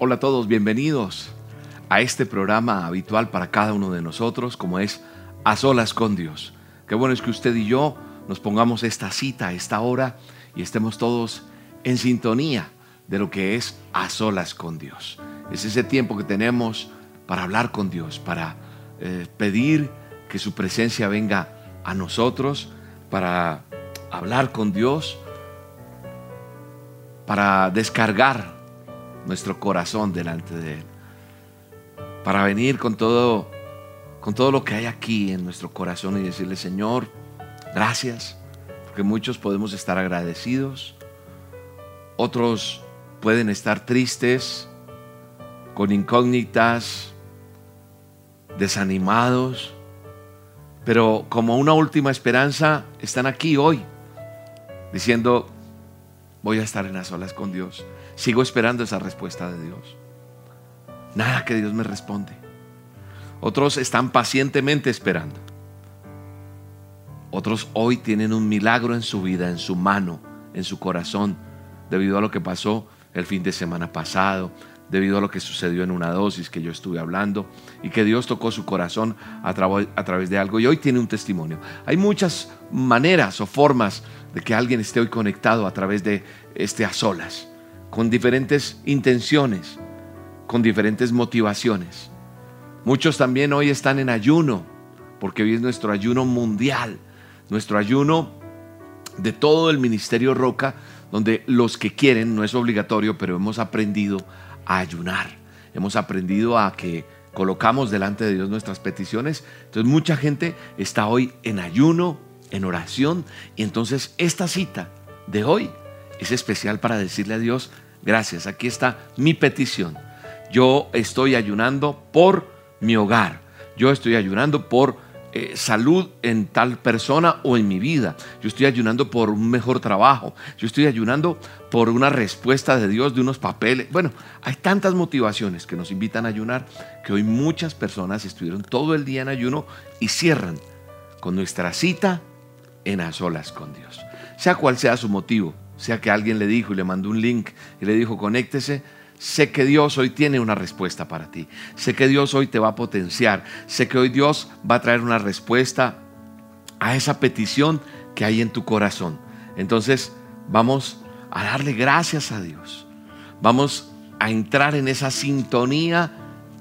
Hola a todos, bienvenidos a este programa habitual para cada uno de nosotros, como es A Solas con Dios. Qué bueno es que usted y yo nos pongamos esta cita, esta hora, y estemos todos en sintonía de lo que es A Solas con Dios. Es ese tiempo que tenemos para hablar con Dios, para eh, pedir que su presencia venga a nosotros, para hablar con Dios, para descargar nuestro corazón delante de Él. Para venir con todo, con todo lo que hay aquí en nuestro corazón y decirle, Señor, gracias, porque muchos podemos estar agradecidos, otros pueden estar tristes, con incógnitas, desanimados, pero como una última esperanza están aquí hoy, diciendo, voy a estar en las olas con Dios. Sigo esperando esa respuesta de Dios. Nada que Dios me responde. Otros están pacientemente esperando. Otros hoy tienen un milagro en su vida, en su mano, en su corazón, debido a lo que pasó el fin de semana pasado, debido a lo que sucedió en una dosis que yo estuve hablando y que Dios tocó su corazón a, a, través de algo y hoy tiene un testimonio. Hay muchas maneras o formas de que alguien esté hoy conectado a través de este a solas con diferentes intenciones, con diferentes motivaciones. Muchos también hoy están en ayuno, porque hoy es nuestro ayuno mundial, nuestro ayuno de todo el Ministerio Roca, donde los que quieren, no es obligatorio, pero hemos aprendido a ayunar, hemos aprendido a que colocamos delante de Dios nuestras peticiones. Entonces mucha gente está hoy en ayuno, en oración, y entonces esta cita de hoy es especial para decirle a Dios, gracias, aquí está mi petición. Yo estoy ayunando por mi hogar. Yo estoy ayunando por eh, salud en tal persona o en mi vida. Yo estoy ayunando por un mejor trabajo. Yo estoy ayunando por una respuesta de Dios de unos papeles. Bueno, hay tantas motivaciones que nos invitan a ayunar que hoy muchas personas estuvieron todo el día en ayuno y cierran con nuestra cita en a solas con Dios. Sea cual sea su motivo, sea que alguien le dijo y le mandó un link y le dijo, conéctese, sé que Dios hoy tiene una respuesta para ti. Sé que Dios hoy te va a potenciar. Sé que hoy Dios va a traer una respuesta a esa petición que hay en tu corazón. Entonces, vamos a darle gracias a Dios. Vamos a entrar en esa sintonía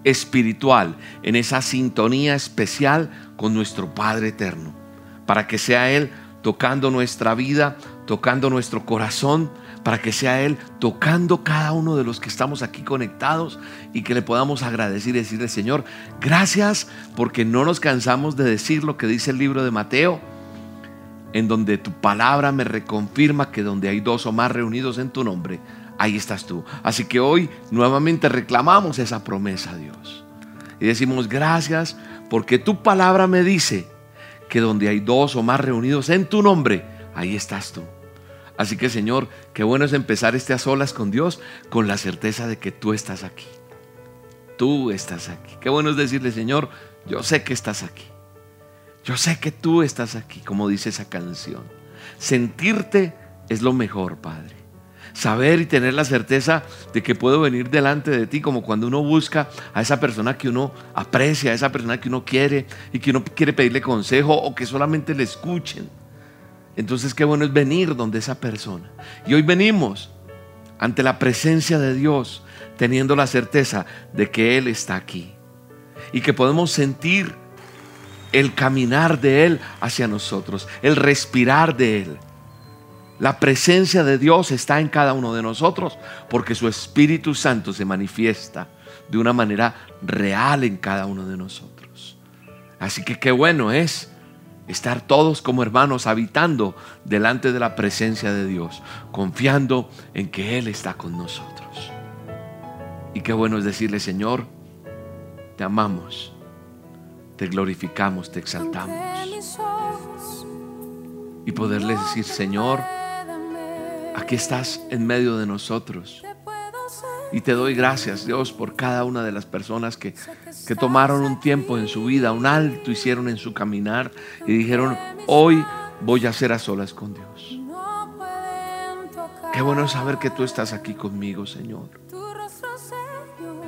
espiritual, en esa sintonía especial con nuestro Padre eterno, para que sea Él tocando nuestra vida, tocando nuestro corazón, para que sea Él tocando cada uno de los que estamos aquí conectados y que le podamos agradecer y decirle, Señor, gracias porque no nos cansamos de decir lo que dice el libro de Mateo, en donde tu palabra me reconfirma que donde hay dos o más reunidos en tu nombre, ahí estás tú. Así que hoy nuevamente reclamamos esa promesa, Dios. Y decimos, gracias porque tu palabra me dice que donde hay dos o más reunidos en tu nombre, ahí estás tú. Así que Señor, qué bueno es empezar este a solas con Dios con la certeza de que tú estás aquí. Tú estás aquí. Qué bueno es decirle, Señor, yo sé que estás aquí. Yo sé que tú estás aquí, como dice esa canción. Sentirte es lo mejor, Padre. Saber y tener la certeza de que puedo venir delante de ti, como cuando uno busca a esa persona que uno aprecia, a esa persona que uno quiere y que uno quiere pedirle consejo o que solamente le escuchen. Entonces qué bueno es venir donde esa persona. Y hoy venimos ante la presencia de Dios, teniendo la certeza de que Él está aquí. Y que podemos sentir el caminar de Él hacia nosotros, el respirar de Él. La presencia de Dios está en cada uno de nosotros porque su Espíritu Santo se manifiesta de una manera real en cada uno de nosotros. Así que qué bueno es estar todos como hermanos habitando delante de la presencia de Dios, confiando en que Él está con nosotros. Y qué bueno es decirle, Señor, te amamos, te glorificamos, te exaltamos. Y poderle decir, Señor, aquí estás en medio de nosotros. Y te doy gracias, Dios, por cada una de las personas que, que tomaron un tiempo en su vida, un alto hicieron en su caminar y dijeron, hoy voy a ser a solas con Dios. Qué bueno saber que tú estás aquí conmigo, Señor.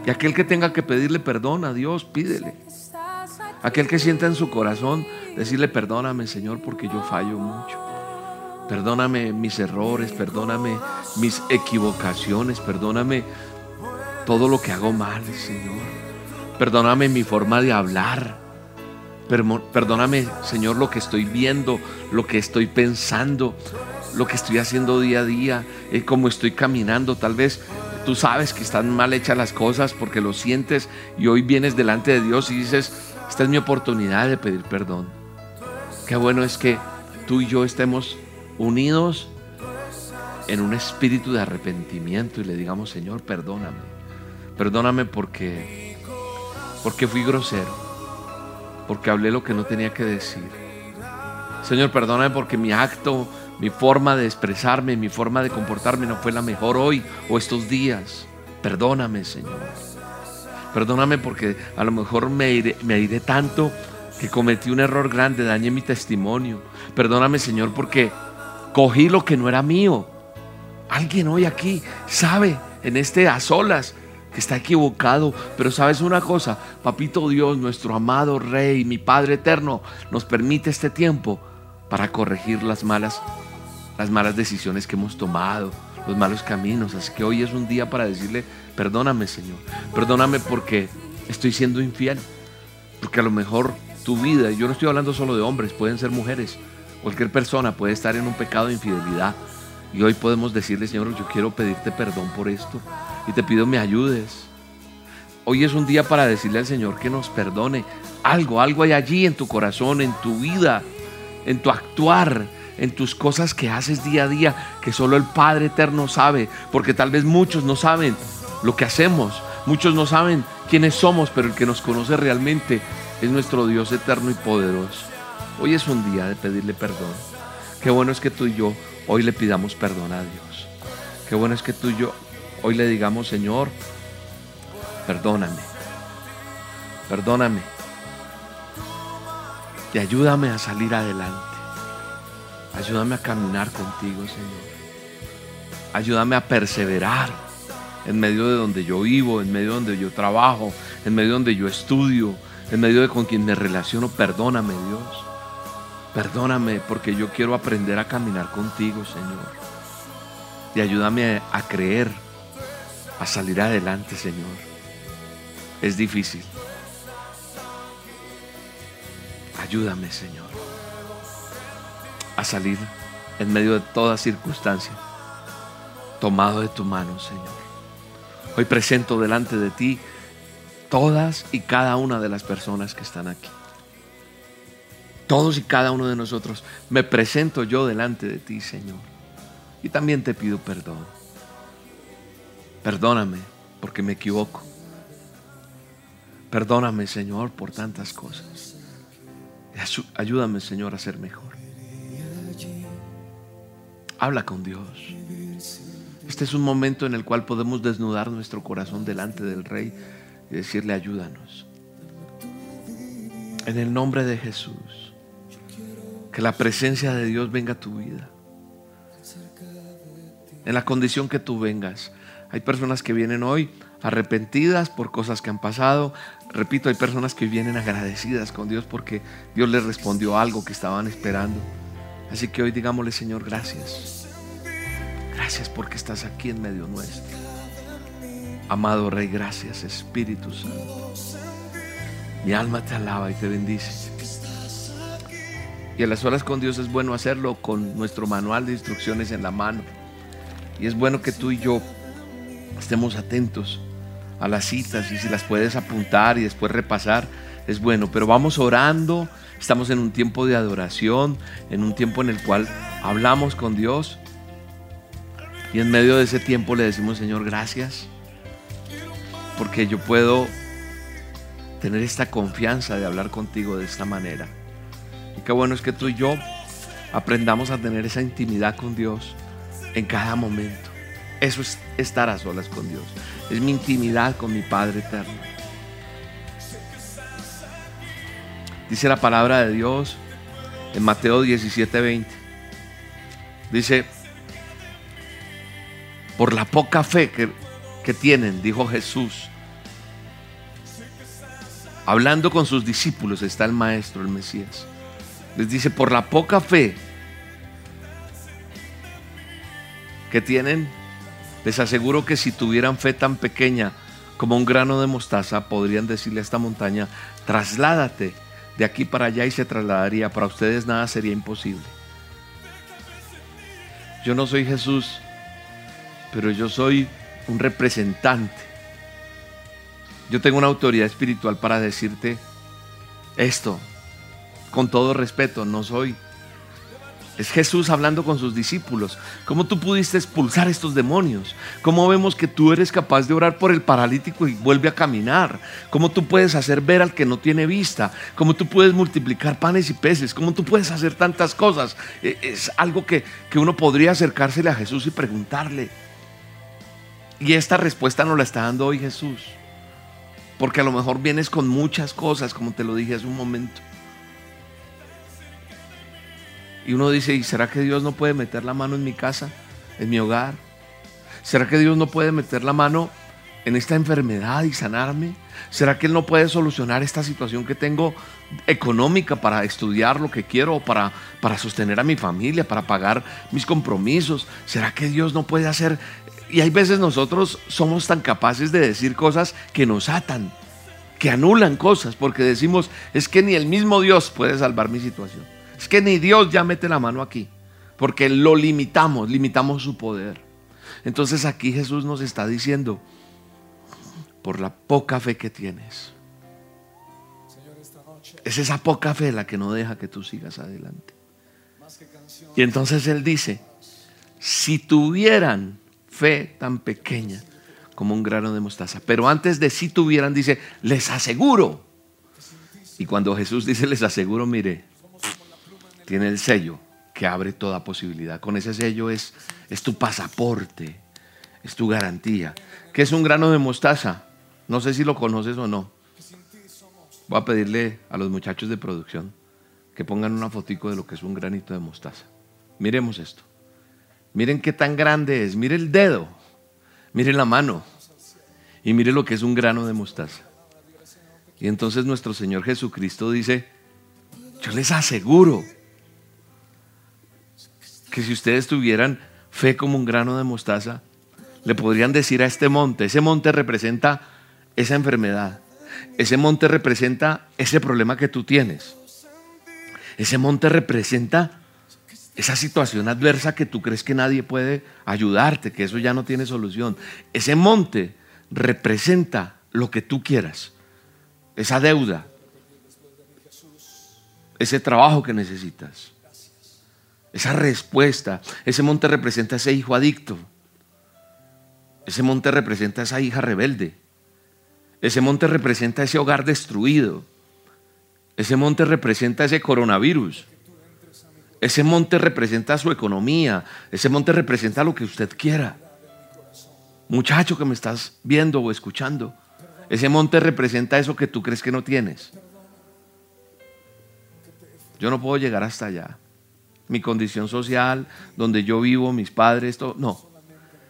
Y aquel que tenga que pedirle perdón a Dios, pídele. Aquel que sienta en su corazón decirle, perdóname Señor porque yo fallo mucho. Perdóname mis errores, perdóname mis equivocaciones, perdóname todo lo que hago mal, Señor. Perdóname mi forma de hablar. Perdóname, Señor, lo que estoy viendo, lo que estoy pensando, lo que estoy haciendo día a día, eh, cómo estoy caminando. Tal vez tú sabes que están mal hechas las cosas porque lo sientes y hoy vienes delante de Dios y dices, esta es mi oportunidad de pedir perdón. Qué bueno es que tú y yo estemos unidos en un espíritu de arrepentimiento y le digamos, Señor, perdóname. Perdóname porque porque fui grosero, porque hablé lo que no tenía que decir. Señor, perdóname porque mi acto, mi forma de expresarme, mi forma de comportarme no fue la mejor hoy o estos días. Perdóname, Señor. Perdóname porque a lo mejor me iré, me iré tanto que cometí un error grande, dañé mi testimonio. Perdóname, Señor, porque cogí lo que no era mío. Alguien hoy aquí sabe, en este a solas, está equivocado. Pero sabes una cosa, Papito Dios, nuestro amado Rey, mi Padre eterno, nos permite este tiempo para corregir las malas, las malas decisiones que hemos tomado, los malos caminos. Así que hoy es un día para decirle, perdóname Señor, perdóname porque estoy siendo infiel. Porque a lo mejor tu vida, yo no estoy hablando solo de hombres, pueden ser mujeres, cualquier persona puede estar en un pecado de infidelidad. Y hoy podemos decirle, Señor, yo quiero pedirte perdón por esto y te pido me ayudes. Hoy es un día para decirle al Señor que nos perdone. Algo, algo hay allí en tu corazón, en tu vida, en tu actuar, en tus cosas que haces día a día, que solo el Padre Eterno sabe, porque tal vez muchos no saben lo que hacemos, muchos no saben quiénes somos, pero el que nos conoce realmente es nuestro Dios eterno y poderoso. Hoy es un día de pedirle perdón. Qué bueno es que tú y yo hoy le pidamos perdón a Dios. Qué bueno es que tú y yo hoy le digamos, Señor, perdóname, perdóname y ayúdame a salir adelante. Ayúdame a caminar contigo, Señor. Ayúdame a perseverar en medio de donde yo vivo, en medio de donde yo trabajo, en medio de donde yo estudio, en medio de con quien me relaciono. Perdóname, Dios. Perdóname porque yo quiero aprender a caminar contigo, Señor. Y ayúdame a creer, a salir adelante, Señor. Es difícil. Ayúdame, Señor, a salir en medio de toda circunstancia, tomado de tu mano, Señor. Hoy presento delante de ti todas y cada una de las personas que están aquí. Todos y cada uno de nosotros. Me presento yo delante de ti, Señor. Y también te pido perdón. Perdóname porque me equivoco. Perdóname, Señor, por tantas cosas. Ayúdame, Señor, a ser mejor. Habla con Dios. Este es un momento en el cual podemos desnudar nuestro corazón delante del Rey y decirle, ayúdanos. En el nombre de Jesús, que la presencia de Dios venga a tu vida. En la condición que tú vengas. Hay personas que vienen hoy arrepentidas por cosas que han pasado. Repito, hay personas que vienen agradecidas con Dios porque Dios les respondió algo que estaban esperando. Así que hoy digámosle, Señor, gracias. Gracias porque estás aquí en medio nuestro. Amado Rey, gracias Espíritu Santo. Mi alma te alaba y te bendice. Y a las horas con Dios es bueno hacerlo con nuestro manual de instrucciones en la mano. Y es bueno que tú y yo estemos atentos a las citas y si las puedes apuntar y después repasar, es bueno. Pero vamos orando, estamos en un tiempo de adoración, en un tiempo en el cual hablamos con Dios y en medio de ese tiempo le decimos, Señor, gracias, porque yo puedo tener esta confianza de hablar contigo de esta manera. Y qué bueno es que tú y yo aprendamos a tener esa intimidad con Dios en cada momento. Eso es estar a solas con Dios. Es mi intimidad con mi Padre eterno. Dice la palabra de Dios en Mateo 17:20. Dice, por la poca fe que, que tienen, dijo Jesús, hablando con sus discípulos, está el Maestro, el Mesías. Les dice, por la poca fe que tienen, les aseguro que si tuvieran fe tan pequeña como un grano de mostaza, podrían decirle a esta montaña, trasládate de aquí para allá y se trasladaría. Para ustedes nada sería imposible. Yo no soy Jesús, pero yo soy un representante. Yo tengo una autoridad espiritual para decirte esto, con todo respeto, no soy es Jesús hablando con sus discípulos. ¿Cómo tú pudiste expulsar estos demonios? ¿Cómo vemos que tú eres capaz de orar por el paralítico y vuelve a caminar? ¿Cómo tú puedes hacer ver al que no tiene vista? ¿Cómo tú puedes multiplicar panes y peces? ¿Cómo tú puedes hacer tantas cosas? E, es algo que, que uno podría acercársele a Jesús y preguntarle. Y esta respuesta nos la está dando hoy Jesús. Porque a lo mejor vienes con muchas cosas, como te lo dije hace un momento. Y uno dice, ¿y será que Dios no puede meter la mano en mi casa, en mi hogar? ¿Será que Dios no puede meter la mano en esta enfermedad y sanarme? ¿Será que Él no puede solucionar esta situación que tengo económica para estudiar lo que quiero, para, para sostener a mi familia, para pagar mis compromisos? ¿Será que Dios no puede hacer? Y hay veces nosotros somos tan capaces de decir cosas que nos atan, que anulan cosas, porque decimos, es que ni el mismo Dios puede salvar mi situación. Es que ni Dios ya mete la mano aquí, porque lo limitamos, limitamos su poder. Entonces aquí Jesús nos está diciendo, por la poca fe que tienes, es esa poca fe la que no deja que tú sigas adelante. Y entonces Él dice, si tuvieran fe tan pequeña como un grano de mostaza, pero antes de si tuvieran, dice, les aseguro. Y cuando Jesús dice, les aseguro, mire, tiene el sello que abre toda posibilidad. Con ese sello es, es tu pasaporte, es tu garantía. ¿Qué es un grano de mostaza? No sé si lo conoces o no. Voy a pedirle a los muchachos de producción que pongan una fotico de lo que es un granito de mostaza. Miremos esto. Miren qué tan grande es. Mire el dedo. Mire la mano. Y mire lo que es un grano de mostaza. Y entonces nuestro Señor Jesucristo dice, yo les aseguro que si ustedes tuvieran fe como un grano de mostaza, le podrían decir a este monte, ese monte representa esa enfermedad, ese monte representa ese problema que tú tienes, ese monte representa esa situación adversa que tú crees que nadie puede ayudarte, que eso ya no tiene solución. Ese monte representa lo que tú quieras, esa deuda, ese trabajo que necesitas esa respuesta. Ese monte representa a ese hijo adicto. Ese monte representa a esa hija rebelde. Ese monte representa a ese hogar destruido. Ese monte representa a ese coronavirus. Ese monte representa su economía. Ese monte representa lo que usted quiera. Muchacho que me estás viendo o escuchando. Ese monte representa eso que tú crees que no tienes. Yo no puedo llegar hasta allá mi condición social, donde yo vivo, mis padres, todo. No.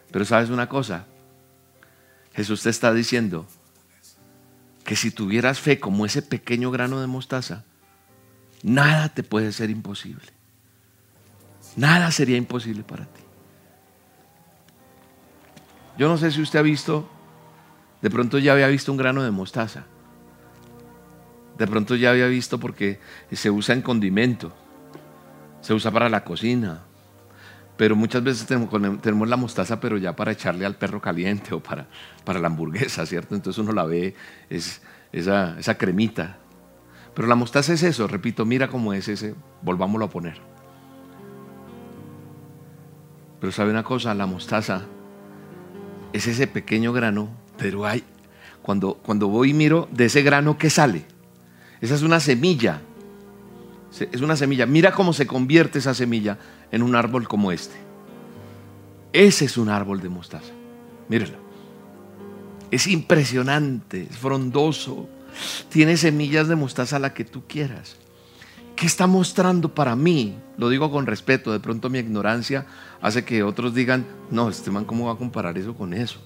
Pero sabes una cosa, Jesús te está diciendo que si tuvieras fe como ese pequeño grano de mostaza, nada te puede ser imposible. Nada sería imposible para ti. Yo no sé si usted ha visto, de pronto ya había visto un grano de mostaza. De pronto ya había visto porque se usa en condimento se usa para la cocina. Pero muchas veces tenemos, la mostaza, pero ya para echarle al perro caliente o para, para la hamburguesa, ¿cierto? Entonces uno la ve, es esa, esa cremita. Pero la mostaza es eso, repito, mira cómo es ese, volvámoslo a poner. Pero sabe una cosa, la mostaza es ese pequeño grano, pero hay, cuando, cuando voy y miro de ese grano, ¿qué sale? Esa es una semilla es una semilla. Mira cómo se convierte esa semilla en un árbol como este. Ese es un árbol de mostaza. Mírenlo. Es impresionante, es frondoso. Tiene semillas de mostaza la que tú quieras. ¿Qué está mostrando para mí? Lo digo con respeto, de pronto mi ignorancia hace que otros digan, no, este man, ¿cómo va a comparar eso con eso?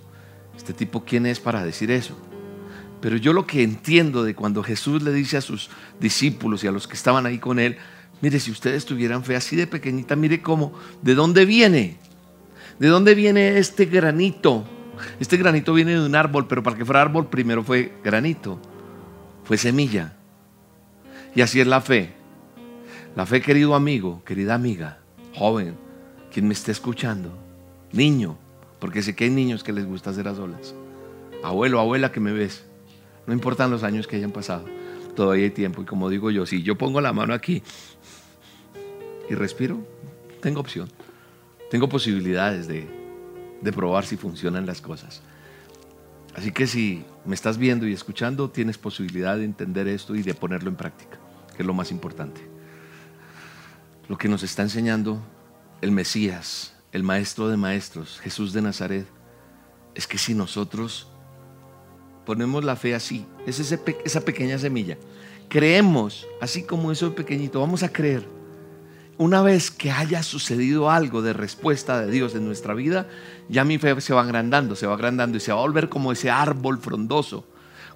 Este tipo, ¿quién es para decir eso? Pero yo lo que entiendo de cuando Jesús le dice a sus discípulos y a los que estaban ahí con él, mire, si ustedes tuvieran fe así de pequeñita, mire cómo, ¿de dónde viene? ¿De dónde viene este granito? Este granito viene de un árbol, pero para que fuera árbol primero fue granito, fue semilla. Y así es la fe. La fe, querido amigo, querida amiga, joven, quien me esté escuchando, niño, porque sé que hay niños que les gusta hacer a solas. Abuelo, abuela que me ves, no importan los años que hayan pasado, todavía hay tiempo. Y como digo yo, si yo pongo la mano aquí y respiro, tengo opción, tengo posibilidades de, de probar si funcionan las cosas. Así que si me estás viendo y escuchando, tienes posibilidad de entender esto y de ponerlo en práctica, que es lo más importante lo que nos está enseñando el Mesías, el Maestro de Maestros, Jesús de Nazaret, es que si nosotros ponemos la fe así, es esa pequeña semilla, creemos, así como eso pequeñito, vamos a creer. Una vez que haya sucedido algo de respuesta de Dios en nuestra vida, ya mi fe se va agrandando, se va agrandando y se va a volver como ese árbol frondoso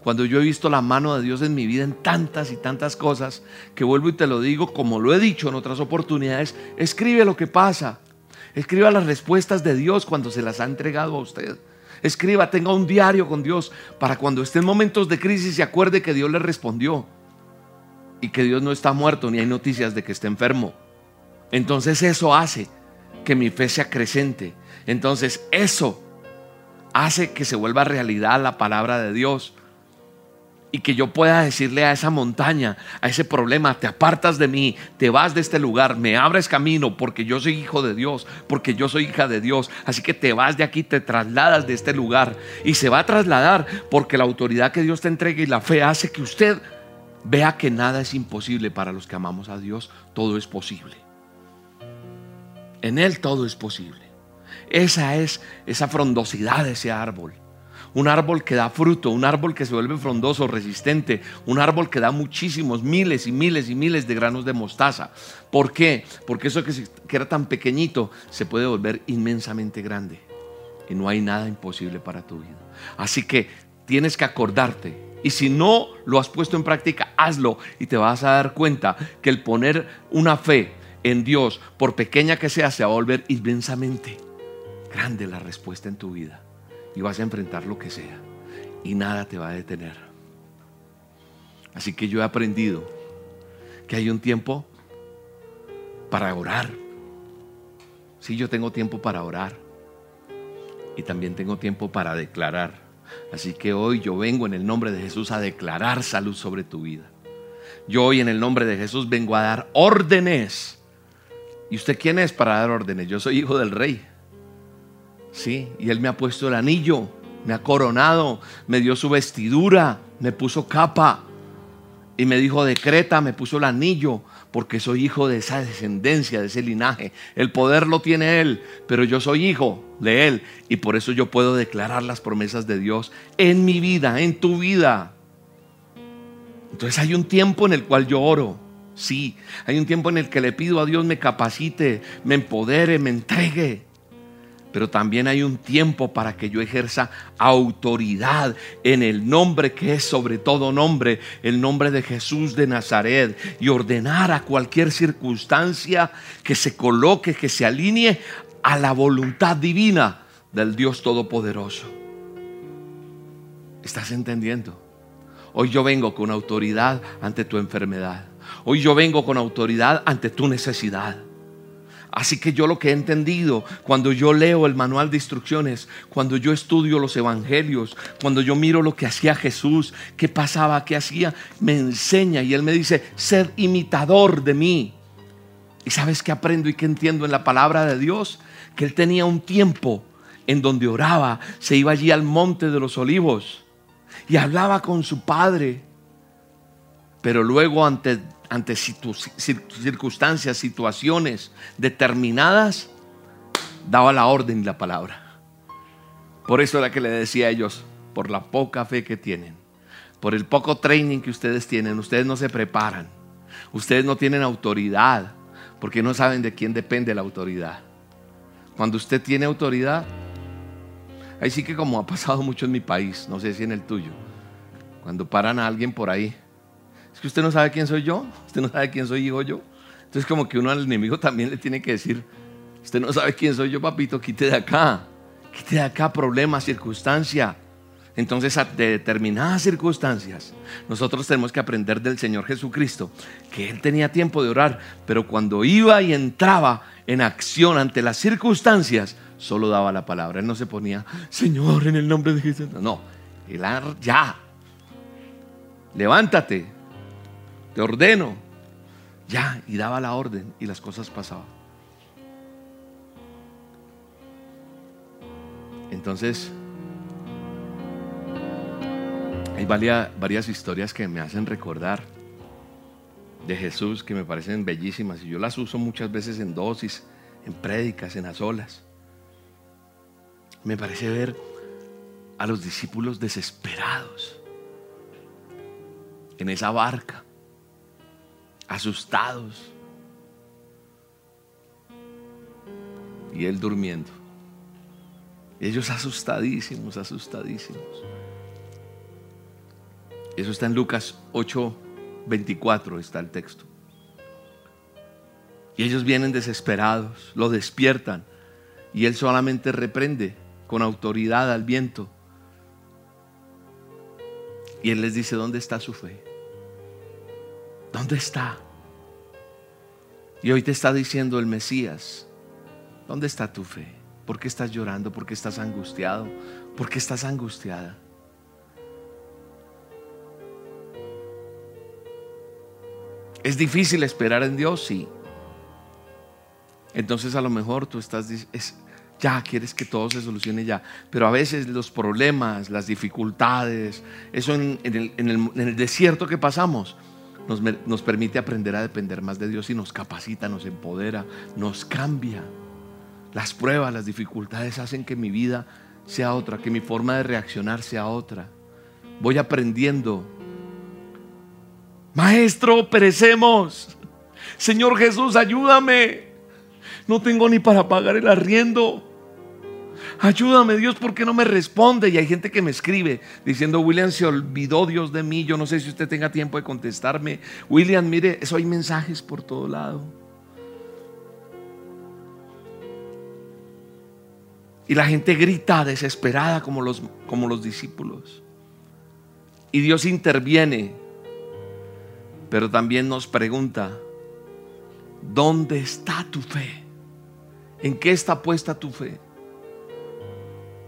cuando yo he visto la mano de Dios en mi vida en tantas y tantas cosas, que vuelvo y te lo digo, como lo he dicho en otras oportunidades, escribe lo que pasa. Escriba las respuestas de Dios cuando se las ha entregado a usted. Escriba, tenga un diario con Dios para cuando esté en momentos de crisis se acuerde que Dios le respondió y que Dios no está muerto ni hay noticias de que esté enfermo. Entonces eso hace que mi fe sea creciente. Entonces eso hace que se vuelva realidad la palabra de Dios y que yo pueda decirle a esa montaña, a ese problema, te apartas de mí, te vas de este lugar, me abres camino porque yo soy hijo de Dios, porque yo soy hija de Dios. Así que te vas de aquí, te trasladas de este lugar y se va a trasladar porque la autoridad que Dios te entrega y la fe hace que usted vea que nada es imposible para los que amamos a Dios, todo es posible. En Él todo es posible. Esa es esa frondosidad de ese árbol un árbol que da fruto, un árbol que se vuelve frondoso, resistente, un árbol que da muchísimos, miles y miles y miles de granos de mostaza. ¿Por qué? Porque eso que, era tan pequeñito se puede volver inmensamente grande. Y no hay nada imposible para tu vida. Así que tienes que acordarte. Y si no lo has puesto en práctica, hazlo y te vas a dar cuenta que el poner una fe en Dios, por pequeña que sea, se va a volver inmensamente grande la respuesta en tu vida y vas a enfrentar lo que sea y nada te va a detener. Así que yo he aprendido que hay un tiempo para orar. Sí, yo tengo tiempo para orar y también tengo tiempo para declarar. Así que hoy yo vengo en el nombre de Jesús a declarar salud sobre tu vida. Yo hoy en el nombre de Jesús vengo a dar órdenes. ¿Y usted quién es para dar órdenes? Yo soy hijo del rey. Sí, y Él me ha puesto el anillo, me ha coronado, me dio su vestidura, me puso capa y me dijo, decreta, me puso el anillo, porque soy hijo de esa descendencia, de ese linaje. El poder lo tiene Él, pero yo soy hijo de Él y por eso yo puedo declarar las promesas de Dios en mi vida, en tu vida. Entonces hay un tiempo en el cual yo oro. Sí, hay un tiempo en el que le pido a Dios me capacite, me empodere, me entregue pero también hay un tiempo para que yo ejerza autoridad en el nombre que es sobre todo nombre, el nombre de Jesús de Nazaret, y ordenar a cualquier circunstancia que se coloque, que se alinee a la voluntad divina del Dios Todopoderoso. ¿Estás entendiendo? Hoy yo vengo con autoridad ante tu enfermedad. Hoy yo vengo con autoridad ante tu necesidad. Así que yo lo que he entendido cuando yo leo el manual de instrucciones, cuando yo estudio los evangelios, cuando yo miro lo que hacía Jesús, qué pasaba, qué hacía, me enseña y Él me dice, sed imitador de mí. ¿Y sabes qué aprendo y qué entiendo en la palabra de Dios? Que Él tenía un tiempo en donde oraba, se iba allí al monte de los olivos y hablaba con su Padre. Pero luego ante ante circunstancias, situaciones determinadas, daba la orden y la palabra. Por eso era que le decía a ellos, por la poca fe que tienen, por el poco training que ustedes tienen, ustedes no se preparan, ustedes no tienen autoridad, porque no saben de quién depende la autoridad. Cuando usted tiene autoridad, ahí sí que como ha pasado mucho en mi país, no sé si en el tuyo, Cuando paran a alguien por ahí, es que usted no sabe quién soy yo, usted no sabe quién soy hijo yo. Entonces como que uno al enemigo también le tiene que decir, usted no sabe quién soy yo, papito, quite de acá, quite de acá problema, circunstancia. Entonces, a determinadas circunstancias, nosotros tenemos que aprender del Señor Jesucristo que Él tenía tiempo de orar, pero cuando iba y entraba en acción ante las circunstancias, solo daba la palabra. Él no se ponía, Señor, en el nombre de Jesús. No, Él ya. Levántate, te ordeno. Ya, y daba la orden y las cosas pasaban. Entonces, hay varias, historias que me hacen recordar de Jesús que me parecen bellísimas y yo las uso muchas veces en dosis, en prédicas, en las olas. Me parece ver a los discípulos desesperados en esa barca, asustados, y él durmiendo. ellos asustadísimos, asustadísimos. Eso está en Lucas 8, 24, está el texto. Y ellos vienen desesperados, lo despiertan y él solamente reprende con autoridad al viento. Y él les dice, ¿dónde está su fe? ¿Dónde está? Y hoy te está diciendo el Mesías, ¿dónde está tu fe? ¿Por qué estás llorando? ¿Por qué estás angustiado? ¿Por qué estás angustiada? ¿Es difícil esperar en Dios? Sí. Entonces a lo mejor tú estás, ya quieres que todo se solucione ya. Pero a veces los problemas, las dificultades, eso en, el, desierto que pasamos, nos, nos permite aprender a depender más de Dios y nos capacita, nos empodera, nos cambia. Las pruebas, las dificultades hacen que mi vida sea otra, que mi forma de reaccionar sea otra. Voy aprendiendo Maestro, perecemos. Señor Jesús, ayúdame. No tengo ni para pagar el arriendo. Ayúdame Dios, ¿por qué no me responde? Y hay gente que me escribe diciendo, William, se olvidó Dios de mí. Yo no sé si usted tenga tiempo de contestarme. William, mire, eso hay mensajes por todo lado. Y la gente grita desesperada como los, como los discípulos. Y Dios interviene pero también nos pregunta, ¿dónde está tu fe? ¿En qué está puesta tu fe?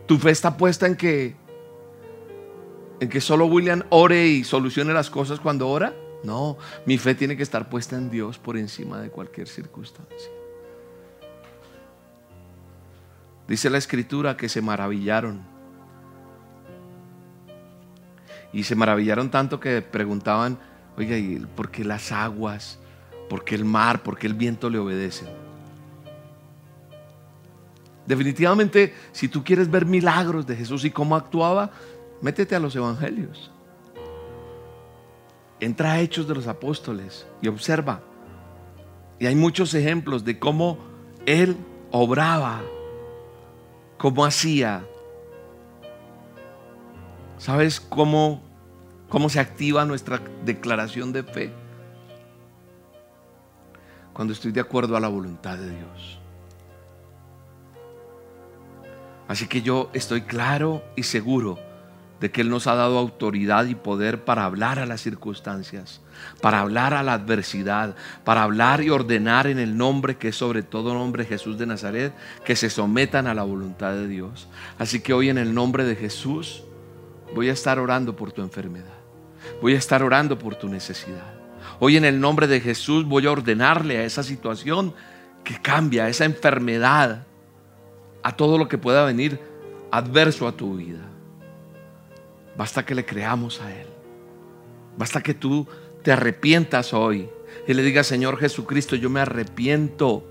¿Tu fe está puesta en que en que solo William ore y solucione las cosas cuando ora? No, mi fe tiene que estar puesta en Dios por encima de cualquier circunstancia. Dice la escritura que se maravillaron. Y se maravillaron tanto que preguntaban, Oiga, ¿y por qué las aguas? ¿Por qué el mar? ¿Por qué el viento le obedecen? Definitivamente, si tú quieres ver milagros de Jesús y cómo actuaba, métete a los evangelios. Entra a Hechos de los Apóstoles y observa. Y hay muchos ejemplos de cómo Él obraba, cómo hacía. ¿Sabes cómo ¿Cómo se activa nuestra declaración de fe? Cuando estoy de acuerdo a la voluntad de Dios. Así que yo estoy claro y seguro de que Él nos ha dado autoridad y poder para hablar a las circunstancias, para hablar a la adversidad, para hablar y ordenar en el nombre que es sobre todo nombre Jesús de Nazaret, que se sometan a la voluntad de Dios. Así que hoy en el nombre de Jesús voy a estar orando por tu enfermedad. Voy a estar orando por tu necesidad. Hoy en el nombre de Jesús voy a ordenarle a esa situación que cambia, a esa enfermedad, a todo lo que pueda venir adverso a tu vida. Basta que le creamos a Él. Basta que tú te arrepientas hoy y le digas, Señor Jesucristo, yo me arrepiento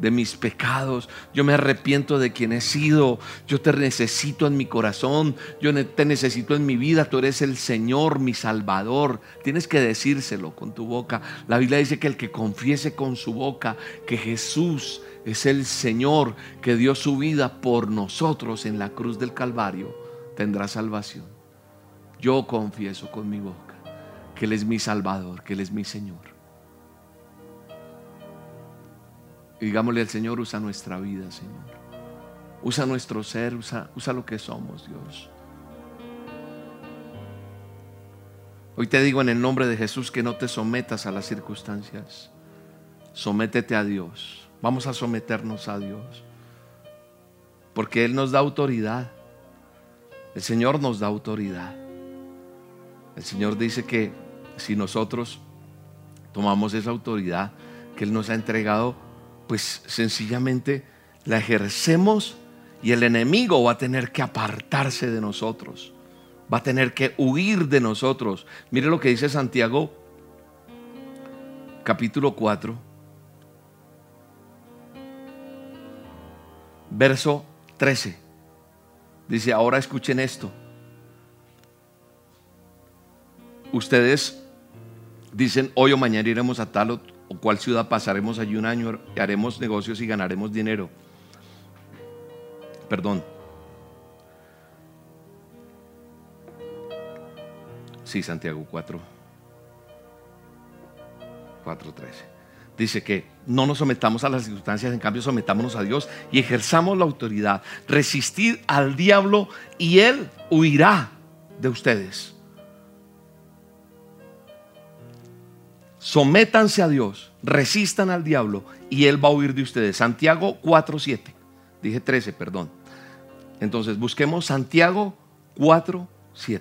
de mis pecados. Yo me arrepiento de quien he sido. Yo te necesito en mi corazón. Yo te necesito en mi vida. Tú eres el Señor, mi Salvador. Tienes que decírselo con tu boca. La Biblia dice que el que confiese con su boca que Jesús es el Señor que dio su vida por nosotros en la cruz del Calvario, tendrá salvación. Yo confieso con mi boca que Él es mi Salvador, que Él es mi Señor. Y digámosle al Señor, usa nuestra vida, Señor. Usa nuestro ser, usa, usa lo que somos, Dios. Hoy te digo en el nombre de Jesús que no te sometas a las circunstancias. Sométete a Dios. Vamos a someternos a Dios. Porque Él nos da autoridad. El Señor nos da autoridad. El Señor dice que si nosotros tomamos esa autoridad que Él nos ha entregado, pues sencillamente la ejercemos y el enemigo va a tener que apartarse de nosotros, va a tener que huir de nosotros. Mire lo que dice Santiago capítulo 4, verso 13. Dice, ahora escuchen esto. Ustedes dicen, hoy o mañana iremos a tal o cuál ciudad pasaremos allí un año, haremos negocios y ganaremos dinero. Perdón. Sí, Santiago 4. 4.13. Dice que no nos sometamos a las circunstancias, en cambio sometámonos a Dios y ejerzamos la autoridad. Resistid al diablo y él huirá de ustedes. sométanse a Dios, resistan al diablo y él va a huir de ustedes. Santiago 4.7. Dije 13, perdón. Entonces busquemos Santiago 4.7.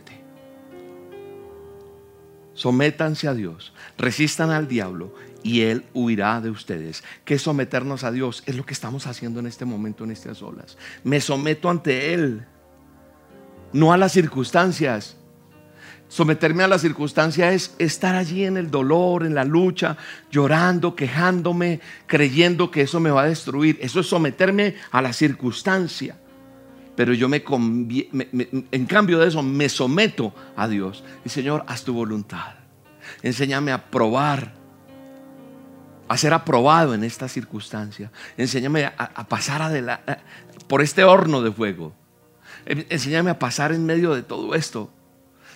Sométanse a Dios, resistan al diablo y él huirá de ustedes. Que someternos a Dios es lo que estamos haciendo en este momento, en estas olas. Me someto ante él, no a las circunstancias. Someterme a la circunstancia es estar allí en el dolor, en la lucha, llorando, quejándome, creyendo que eso me va a destruir. Eso es someterme a la circunstancia. Pero yo me, en cambio de eso me someto a Dios. Y Señor, haz tu voluntad. Enséñame a probar, a ser aprobado en esta circunstancia. Enséñame a, pasar por este horno de fuego. Enséñame a pasar en medio de todo esto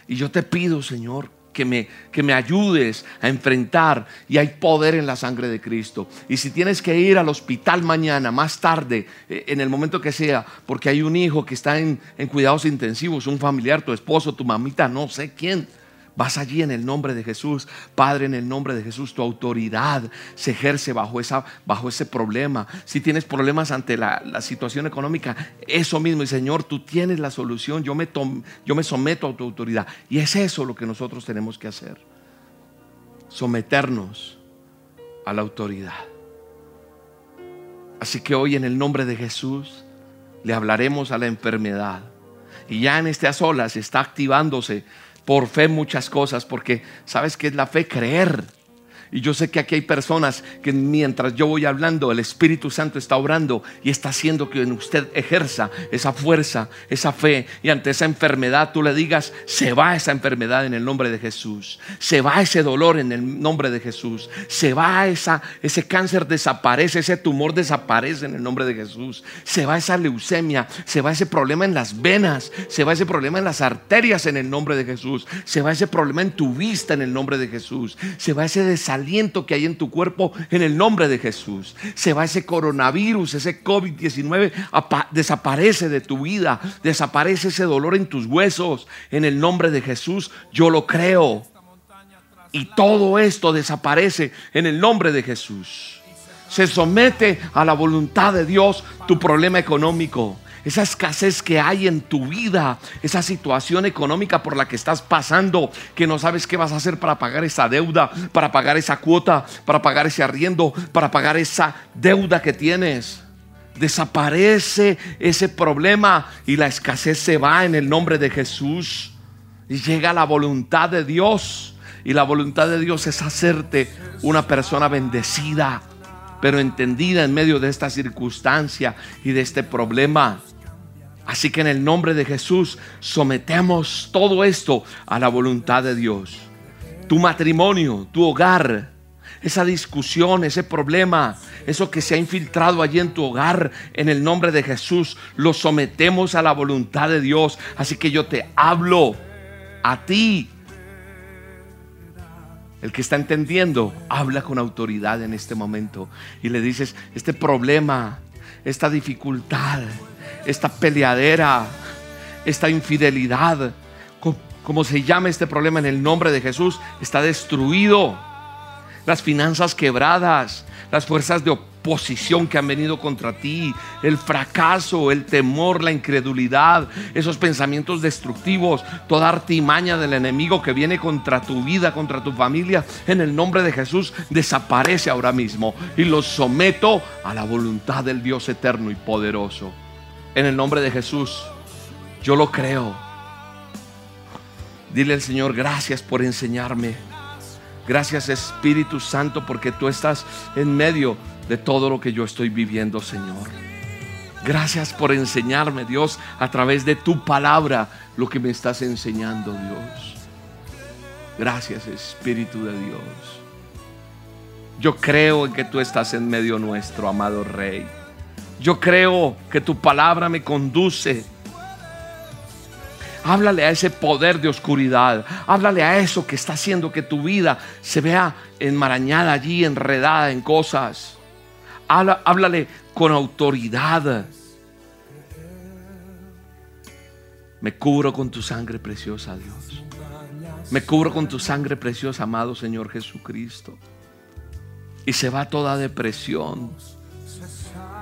y yo te pido, Señor, que me, que me ayudes a enfrentar y hay poder en la sangre de Cristo. Y si tienes que ir al hospital mañana, más tarde, eh, en el momento que sea, porque hay un hijo que está en, en cuidados intensivos, un familiar, tu esposo, tu mamita, no sé quién Vas allí en el nombre de Jesús. Padre, en el nombre de Jesús, tu autoridad se ejerce bajo, esa, bajo ese problema. Si tienes problemas ante la, situación económica, eso mismo. Y Señor, tú tienes la solución. Yo me, yo me someto a tu autoridad. Y es eso lo que nosotros tenemos que hacer. Someternos a la autoridad. Así que hoy en el nombre de Jesús le hablaremos a la enfermedad. Y ya en estas olas está activándose por fe muchas cosas, porque sabes que es la fe creer. Y yo sé que aquí hay personas que mientras yo voy hablando, el Espíritu Santo está obrando y está haciendo que en usted ejerza esa fuerza, esa fe. Y ante esa enfermedad tú le digas, se va esa enfermedad en el nombre de Jesús. Se va ese dolor en el nombre de Jesús. Se va esa, ese cáncer desaparece, ese tumor desaparece en el nombre de Jesús. Se va esa leucemia, se va ese problema en las venas, se va ese problema en las arterias en el nombre de Jesús. Se va ese problema en tu vista en el nombre de Jesús. Se va ese desaliento que hay en tu cuerpo en el nombre de Jesús. Se va ese coronavirus, ese COVID-19, desaparece de tu vida, desaparece ese dolor en tus huesos en el nombre de Jesús. Yo lo creo. Y todo esto desaparece en el nombre de Jesús. Se somete a la voluntad de Dios tu problema económico esa escasez que hay en tu vida, esa situación económica por la que estás pasando, que no sabes qué vas a hacer para pagar esa deuda, para pagar esa cuota, para pagar ese arriendo, para pagar esa deuda que tienes. Desaparece ese problema y la escasez se va en el nombre de Jesús. Y llega la voluntad de Dios. Y la voluntad de Dios es hacerte una persona bendecida, pero entendida en medio de esta circunstancia y de este problema. Así que en el nombre de Jesús sometemos todo esto a la voluntad de Dios. Tu matrimonio, tu hogar, esa discusión, ese problema, eso que se ha infiltrado allí en tu hogar, en el nombre de Jesús, lo sometemos a la voluntad de Dios. Así que yo te hablo A ti. El que está entendiendo, habla con autoridad en este momento y le dices, este problema, esta dificultad, esta peleadera, esta infidelidad, como se llama este problema en el nombre de Jesús, está destruido. Las finanzas quebradas, las fuerzas de oposición que han venido contra ti, el fracaso, el temor, la incredulidad, esos pensamientos destructivos, toda artimaña del enemigo que viene contra tu vida, contra tu familia, en el nombre de Jesús desaparece ahora mismo y los someto a la voluntad del Dios eterno y poderoso. En el nombre de Jesús, yo lo creo. Dile al Señor, gracias por enseñarme. Gracias Espíritu Santo porque tú estás en medio de todo lo que yo estoy viviendo, Señor. Gracias por enseñarme, Dios, a través de tu palabra, lo que me estás enseñando, Dios. Gracias Espíritu de Dios. Yo creo en que tú estás en medio nuestro, amado Rey. Yo creo que tu palabra me conduce Háblale a ese poder de oscuridad. Háblale a eso que está haciendo que tu vida se vea enmarañada allí, enredada en cosas. háblale con autoridad. Me cubro con tu sangre preciosa, Dios. Me cubro con tu sangre preciosa, amado Señor Jesucristo. Y se va toda depresión.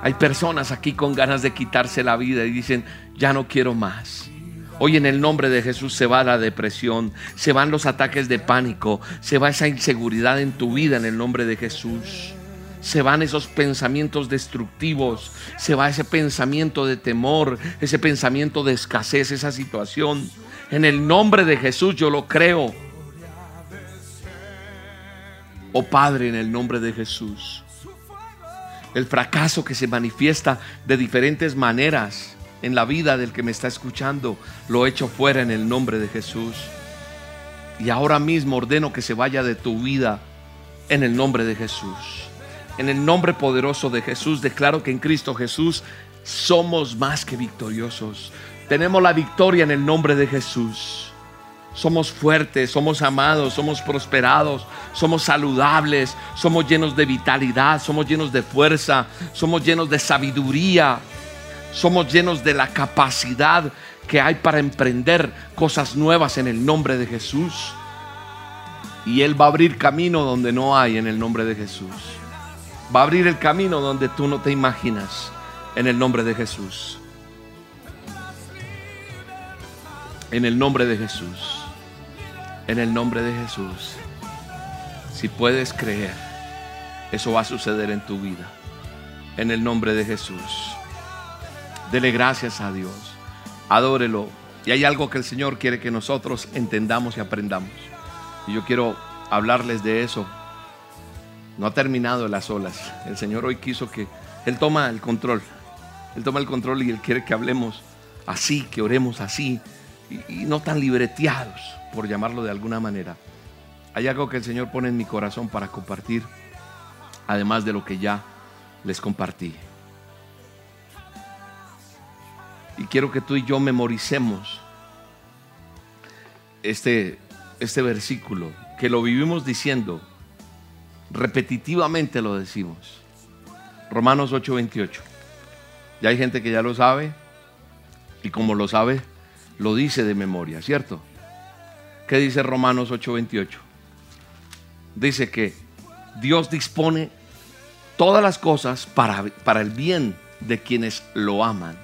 Hay personas aquí con ganas de quitarse la vida y dicen, ya no quiero más. Hoy en el nombre de Jesús se va la depresión, se van los ataques de pánico, se va esa inseguridad en tu vida en el nombre de Jesús. Se van esos pensamientos destructivos, se va ese pensamiento de temor, ese pensamiento de escasez, esa situación. En el nombre de Jesús yo lo creo. Oh Padre, en el nombre de Jesús. El fracaso que se manifiesta de diferentes maneras en la vida del que me está escuchando, lo echo fuera en el nombre de Jesús. Y ahora mismo ordeno que se vaya de tu vida en el nombre de Jesús. En el nombre poderoso de Jesús declaro que en Cristo Jesús somos más que victoriosos. Tenemos la victoria en el nombre de Jesús. Somos fuertes, somos amados, somos prosperados, somos saludables, somos llenos de vitalidad, somos llenos de fuerza, somos llenos de sabiduría, somos llenos de la capacidad que hay para emprender cosas nuevas en el nombre de Jesús. Y Él va a abrir camino donde no hay en el nombre de Jesús. Va a abrir el camino donde tú no te imaginas en el nombre de Jesús. En el nombre de Jesús. En el nombre de Jesús. Si puedes creer, eso va a suceder en tu vida. En el nombre de Jesús. Dele gracias a Dios. Adórelo. Y hay algo que el Señor quiere que nosotros entendamos y aprendamos. Y yo quiero hablarles de eso. No ha terminado las olas. El Señor hoy quiso que Él toma el control. Él toma el control y Él quiere que hablemos así, que oremos así. Y, y no tan libreteados, por llamarlo de alguna manera. Hay algo que el Señor pone en mi corazón para compartir, además de lo que ya les compartí. Y quiero que tú y yo memoricemos este, este versículo, que lo vivimos diciendo, repetitivamente lo decimos. Romanos 8:28. Ya hay gente que ya lo sabe y como lo sabe, lo dice de memoria, ¿cierto? ¿Qué dice Romanos 8:28? Dice que Dios dispone todas las cosas para, para el bien de quienes lo aman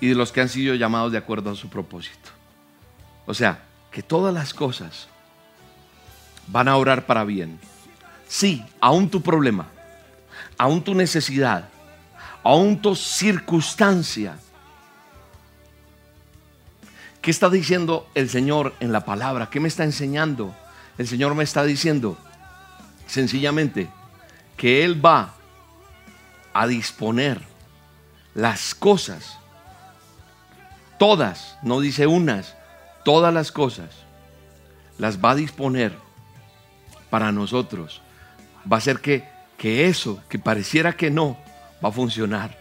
y de los que han sido llamados de acuerdo a su propósito. O sea, que todas las cosas van a orar para bien. Sí, aún tu problema, aún tu necesidad, aún tu circunstancia. ¿Qué está diciendo el Señor en la palabra? ¿Qué me está enseñando? El Señor me está diciendo sencillamente que Él va a disponer las cosas todas, no dice unas, todas las cosas, las va a disponer para nosotros. Va a ser que, que eso, que pareciera que no, va a funcionar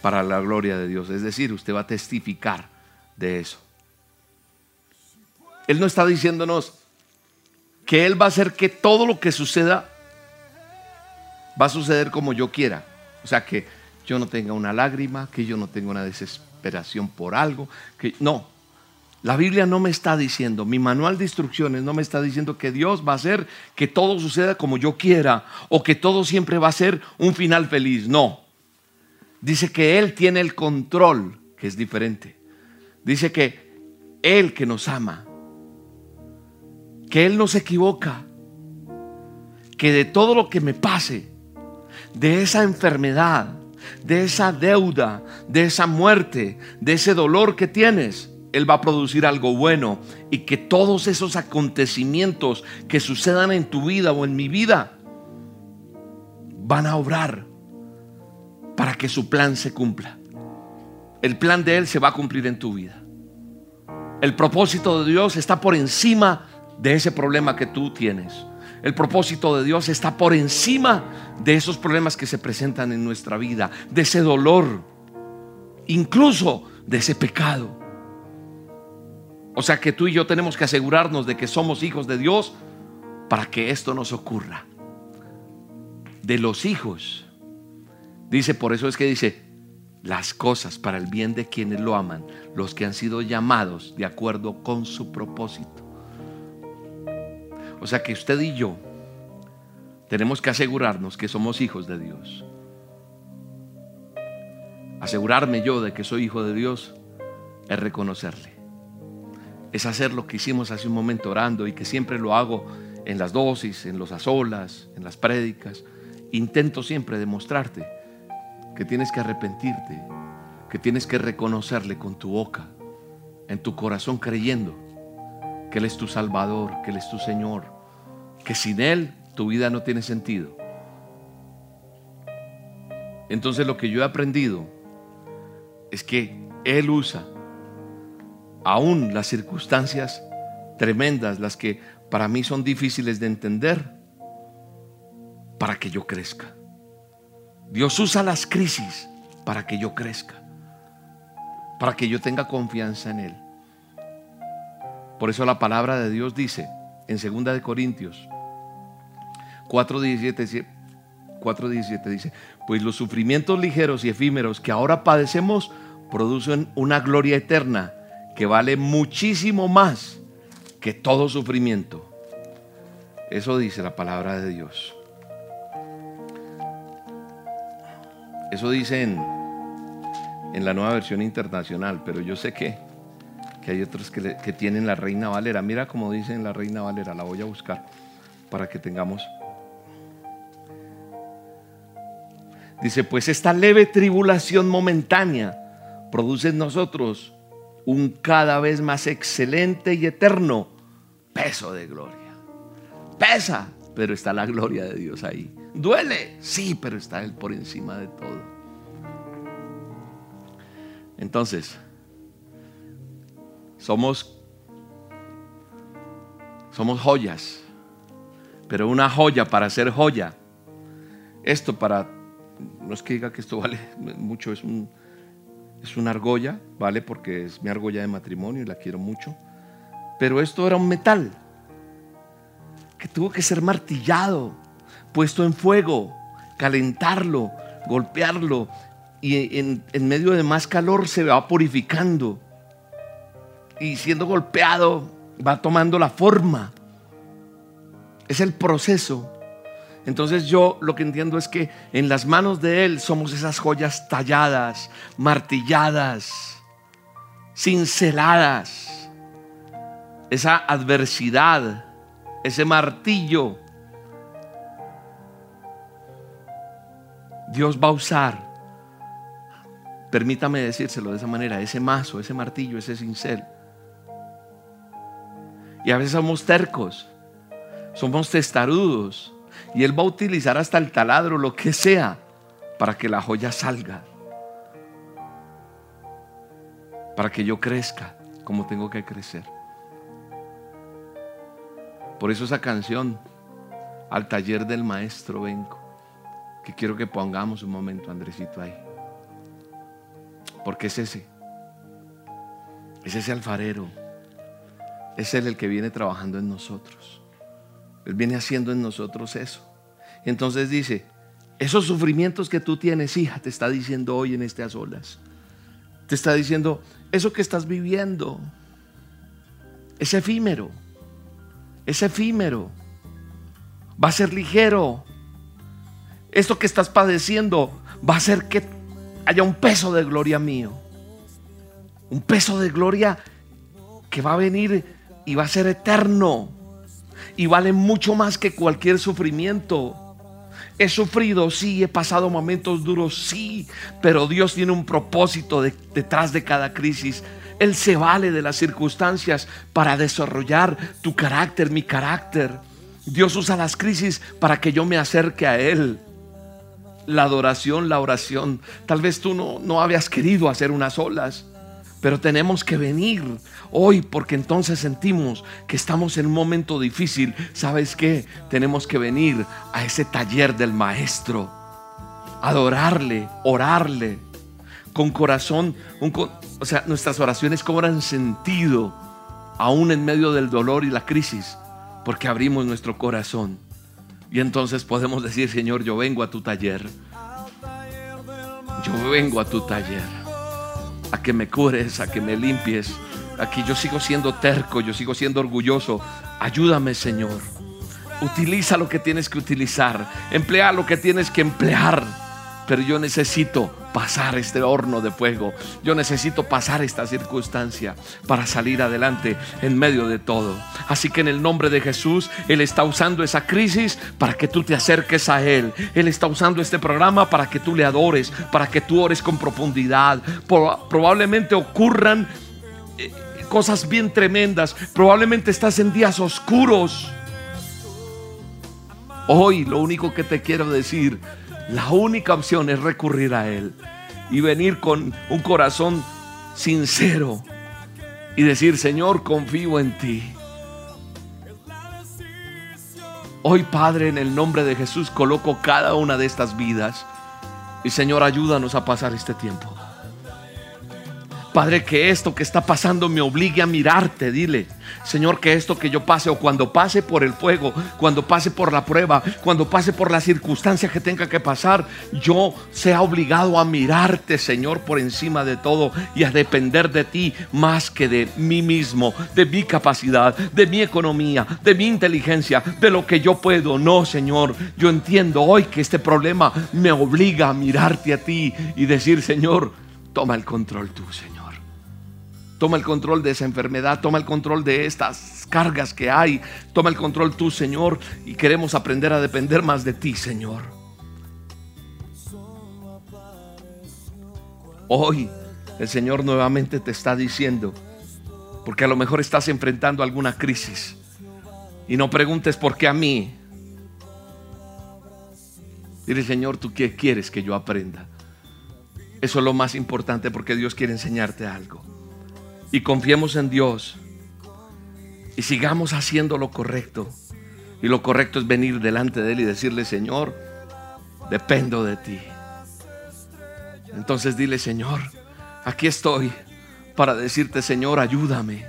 para la gloria de Dios. Es decir, usted va a testificar de eso. Él no está diciéndonos que Él va a hacer que todo lo que suceda va a suceder como yo quiera. O sea, que yo no tenga una lágrima, que yo no tenga una desesperación por algo, no. La Biblia no me está diciendo, mi manual de instrucciones no me está diciendo que Dios va a hacer que todo suceda como yo quiera o que todo siempre va a ser un final feliz. No. Dice que Él tiene el control, que es diferente. Dice que Él que nos ama, que Él no se equivoca, que de todo lo que me pase, de esa enfermedad, de esa deuda, de esa muerte, de ese dolor que tienes, Él va a producir algo bueno y que todos esos acontecimientos que sucedan en tu vida o en mi vida van a obrar para que su plan se cumpla. El plan de Él se va a cumplir en tu vida. El propósito de Dios está por encima de ese problema que tú tienes. El propósito de Dios está por encima de esos problemas que se presentan en nuestra vida, de ese dolor, incluso de ese pecado. O sea que tú y yo tenemos que asegurarnos de que somos hijos de Dios para que esto nos ocurra. De los hijos. Dice, por eso es que dice, las cosas para el bien de quienes lo aman, los que han sido llamados de acuerdo con su propósito. O sea que usted y yo tenemos que asegurarnos que somos hijos de Dios. Asegurarme yo de que soy hijo de Dios es reconocerle. Es hacer lo que hicimos hace un momento orando y que siempre lo hago en las dosis, en los asolas, en las prédicas. Intento siempre demostrarte que tienes que arrepentirte, que tienes que reconocerle con tu boca, en tu corazón creyendo que Él es tu Salvador, que Él es tu Señor, que sin Él tu vida no tiene sentido. Entonces lo que yo he aprendido es que Él usa aún las circunstancias tremendas, las que para mí son difíciles de entender, para que yo crezca. Dios usa las crisis para que yo crezca, para que yo tenga confianza en Él. Por eso la palabra de Dios dice en 2 de Corintios 4:17 4:17 dice, pues los sufrimientos ligeros y efímeros que ahora padecemos producen una gloria eterna que vale muchísimo más que todo sufrimiento. Eso dice la palabra de Dios. Eso dice en, en la nueva versión internacional, pero yo sé que hay otros que, que tienen la Reina Valera. Mira como dicen la Reina Valera, la voy a buscar para que tengamos. Dice, pues esta leve tribulación momentánea produce en nosotros un cada vez más excelente y eterno peso de gloria. Pesa, pero está la gloria de Dios ahí. Duele, sí, pero está Él por encima de todo. Entonces, somos, somos joyas, pero una joya para ser joya. Esto para, no es que diga que esto vale mucho, es, un, es una argolla, ¿vale? Porque es mi argolla de matrimonio y la quiero mucho. Pero esto era un metal que tuvo que ser martillado, puesto en fuego, calentarlo, golpearlo y en, en medio de más calor se va purificando y siendo golpeado va tomando la forma. Es el proceso. Entonces yo lo que entiendo es que en las manos de Él somos esas joyas talladas, martilladas, cinceladas. Esa adversidad, ese martillo. Dios va a usar, permítame decírselo de esa manera, ese mazo, ese martillo, ese cincel y a veces somos tercos, somos testarudos. Y Él va a utilizar hasta el taladro, lo que sea, para que la joya salga. Para que yo crezca como tengo que crecer. Por eso esa canción, al taller del maestro vengo, que quiero que pongamos un momento, Andresito, ahí. Porque es ese. Es ese alfarero es Él el que viene trabajando en nosotros. Él viene haciendo en nosotros eso. Entonces dice, esos sufrimientos que tú tienes, hija, te está diciendo hoy en a solas. Te está diciendo, eso que estás viviendo es efímero. Es efímero. Va a ser ligero. Esto que estás padeciendo va a hacer que haya un peso de gloria mío. Un peso de gloria que va a venir y va a ser eterno. Y vale mucho más que cualquier sufrimiento. He sufrido, sí, he pasado momentos duros, sí, pero Dios tiene un propósito detrás de cada crisis. Él se vale de las circunstancias para desarrollar tu carácter, mi carácter. Dios usa las crisis para que yo me acerque a Él. La adoración, la oración. Tal vez tú no, no habías querido hacer unas olas, pero tenemos que venir hoy porque entonces sentimos que estamos en un momento difícil. ¿Sabes qué? Tenemos que venir a ese taller del maestro. Adorarle, orarle con corazón. o sea, nuestras oraciones cobran sentido aún en medio del dolor y la crisis porque abrimos nuestro corazón. Y entonces podemos decir, Señor, yo vengo a tu taller. Yo vengo a tu taller a que me cures, a que me limpies. Aquí yo sigo siendo terco, yo sigo siendo orgulloso. Ayúdame, Señor. Utiliza lo que tienes que utilizar. Emplea lo que tienes que emplear pero yo necesito pasar este horno de fuego. Yo necesito pasar esta circunstancia para salir adelante en medio de todo. Así que en el nombre de Jesús, Él está usando esa crisis para que tú te acerques a Él. Él está usando este programa para que tú le adores, para que tú ores con profundidad. Probablemente ocurran eh, cosas bien tremendas. Probablemente estás en días oscuros. Hoy lo único que te quiero decir la única opción es recurrir a Él y venir con un corazón sincero y decir, Señor, confío en ti. Hoy, Padre, en el nombre de Jesús, coloco cada una de estas vidas. Y Señor, ayúdanos a pasar este tiempo. Padre, que esto que está pasando me obligue a mirarte, dile. Señor, que esto que yo pase o cuando pase por el fuego, cuando pase por la prueba, cuando pase por la circunstancia que tenga que pasar, yo sea obligado a mirarte, Señor, por encima de todo y a depender de ti más que de mí mismo, de mi capacidad, de mi economía, de mi inteligencia, de lo que yo puedo. No, Señor, yo entiendo hoy que este problema me obliga a mirarte a ti y decir, Señor, toma el control tú, Señor. Toma el control de esa enfermedad, toma el control de estas cargas que hay, toma el control tú, Señor, y queremos aprender a depender más de ti, Señor. Hoy el Señor nuevamente te está diciendo, porque a lo mejor estás enfrentando alguna crisis, y no preguntes por qué a mí. Dile, Señor, ¿tú qué quieres que yo aprenda? Eso es lo más importante porque Dios quiere enseñarte algo y confiemos en Dios y sigamos haciendo lo correcto. Y lo correcto es venir delante de Él y decirle, Señor, dependo de ti. Entonces dile, Señor, aquí estoy para decirte, Señor, ayúdame.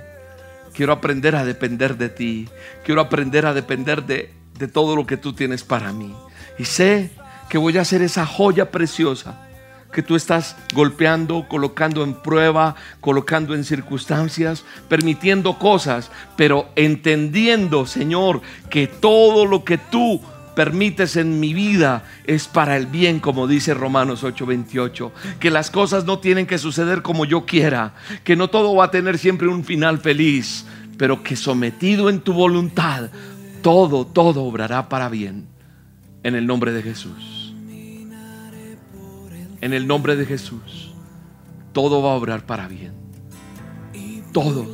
Quiero aprender a depender de ti. Quiero aprender a depender de, de todo lo que tú tienes para mí. Y sé que voy a ser esa joya preciosa que tú estás golpeando, colocando en prueba, colocando en circunstancias, permitiendo cosas, pero entendiendo, Señor, que todo lo que tú permites en mi vida es para el bien, como dice Romanos 8:28. Que las cosas no tienen que suceder como yo quiera, que no todo va a tener siempre un final feliz, pero que sometido en tu voluntad, todo, todo obrará para bien. En el nombre de Jesús. En el nombre de Jesús, todo va a obrar para bien. Todo.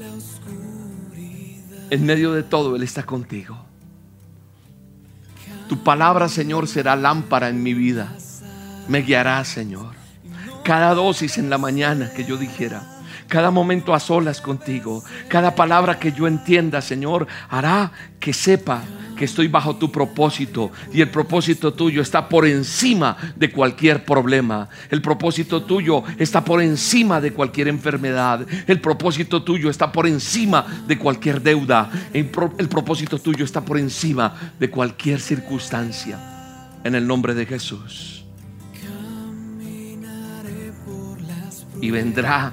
En medio de todo, Él está contigo. Tu palabra, Señor, será lámpara en mi vida. Me guiará, Señor. Cada dosis en la mañana que yo dijera, cada momento a solas contigo, cada palabra que yo entienda, Señor, hará que sepa que estoy bajo tu propósito y el propósito tuyo está por encima de cualquier problema. El propósito tuyo está por encima de cualquier enfermedad. El propósito tuyo está por encima de cualquier deuda. El, propósito tuyo está por encima de cualquier circunstancia. En el nombre de Jesús. Y vendrá